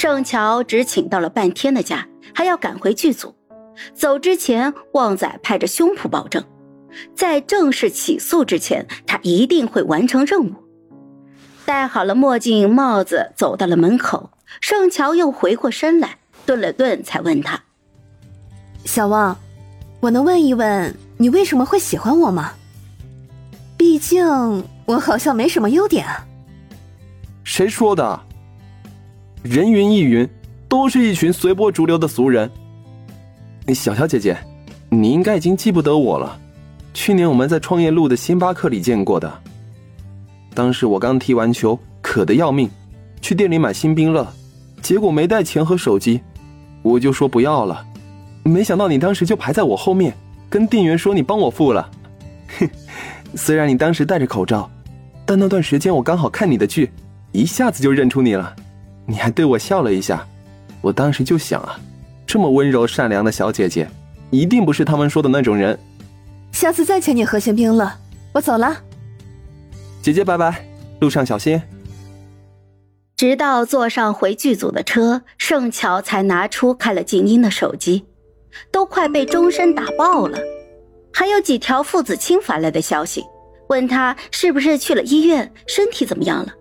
盛乔只请到了半天的假，还要赶回剧组。走之前，旺仔拍着胸脯保证，在正式起诉之前，他一定会完成任务。戴好了墨镜、帽子，走到了门口。盛乔又回过身来，顿了顿，才问他：“小旺，我能问一问你为什么会喜欢我吗？毕竟我好像没什么优点啊。”谁说的？人云亦云，都是一群随波逐流的俗人。小乔姐姐，你应该已经记不得我了。去年我们在创业路的星巴克里见过的。当时我刚踢完球，渴得要命，去店里买新冰乐，结果没带钱和手机，我就说不要了。没想到你当时就排在我后面，跟店员说你帮我付了。哼，虽然你当时戴着口罩，但那段时间我刚好看你的剧，一下子就认出你了。你还对我笑了一下，我当时就想啊。这么温柔善良的小姐姐，一定不是他们说的那种人。下次再请你喝新冰了，我走了。姐姐拜拜，路上小心。直到坐上回剧组的车，盛乔才拿出开了静音的手机，都快被钟声打爆了。还有几条父子清发来的消息，问他是不是去了医院，身体怎么样了。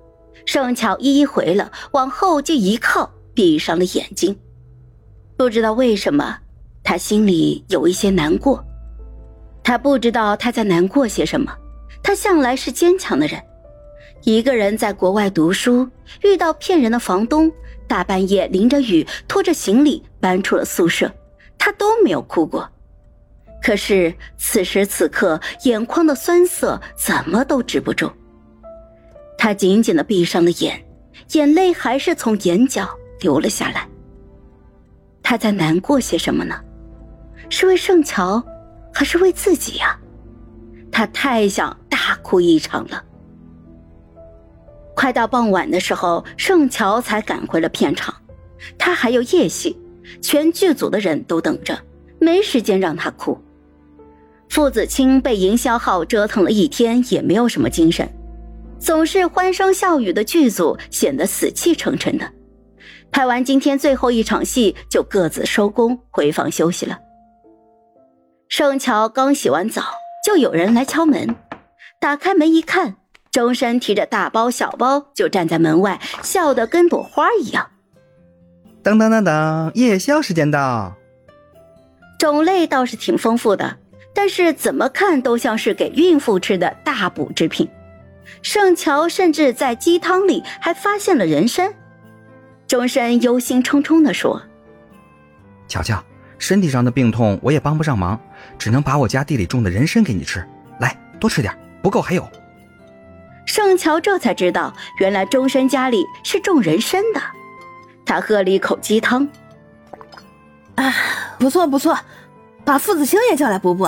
盛巧一一回了，往后就一靠，闭上了眼睛。不知道为什么，他心里有一些难过。他不知道他在难过些什么。他向来是坚强的人，一个人在国外读书，遇到骗人的房东，大半夜淋着雨拖着行李搬出了宿舍，他都没有哭过。可是此时此刻，眼眶的酸涩怎么都止不住。他紧紧的闭上了眼，眼泪还是从眼角流了下来。他在难过些什么呢？是为盛乔，还是为自己呀？他太想大哭一场了。快到傍晚的时候，盛乔才赶回了片场。他还有夜戏，全剧组的人都等着，没时间让他哭。傅子清被营销号折腾了一天，也没有什么精神，总是欢声笑语的剧组显得死气沉沉的。拍完今天最后一场戏，就各自收工回房休息了。盛乔刚洗完澡，就有人来敲门。打开门一看，钟山提着大包小包就站在门外，笑得跟朵花一样。当当当当，夜宵时间到。种类倒是挺丰富的，但是怎么看都像是给孕妇吃的大补之品。盛乔甚至在鸡汤里还发现了人参。钟山忧心忡忡地说：“乔乔，身体上的病痛我也帮不上忙，只能把我家地里种的人参给你吃。来，多吃点，不够还有。”盛乔这才知道，原来钟山家里是种人参的。他喝了一口鸡汤，啊，不错不错，把傅子清也叫来补补。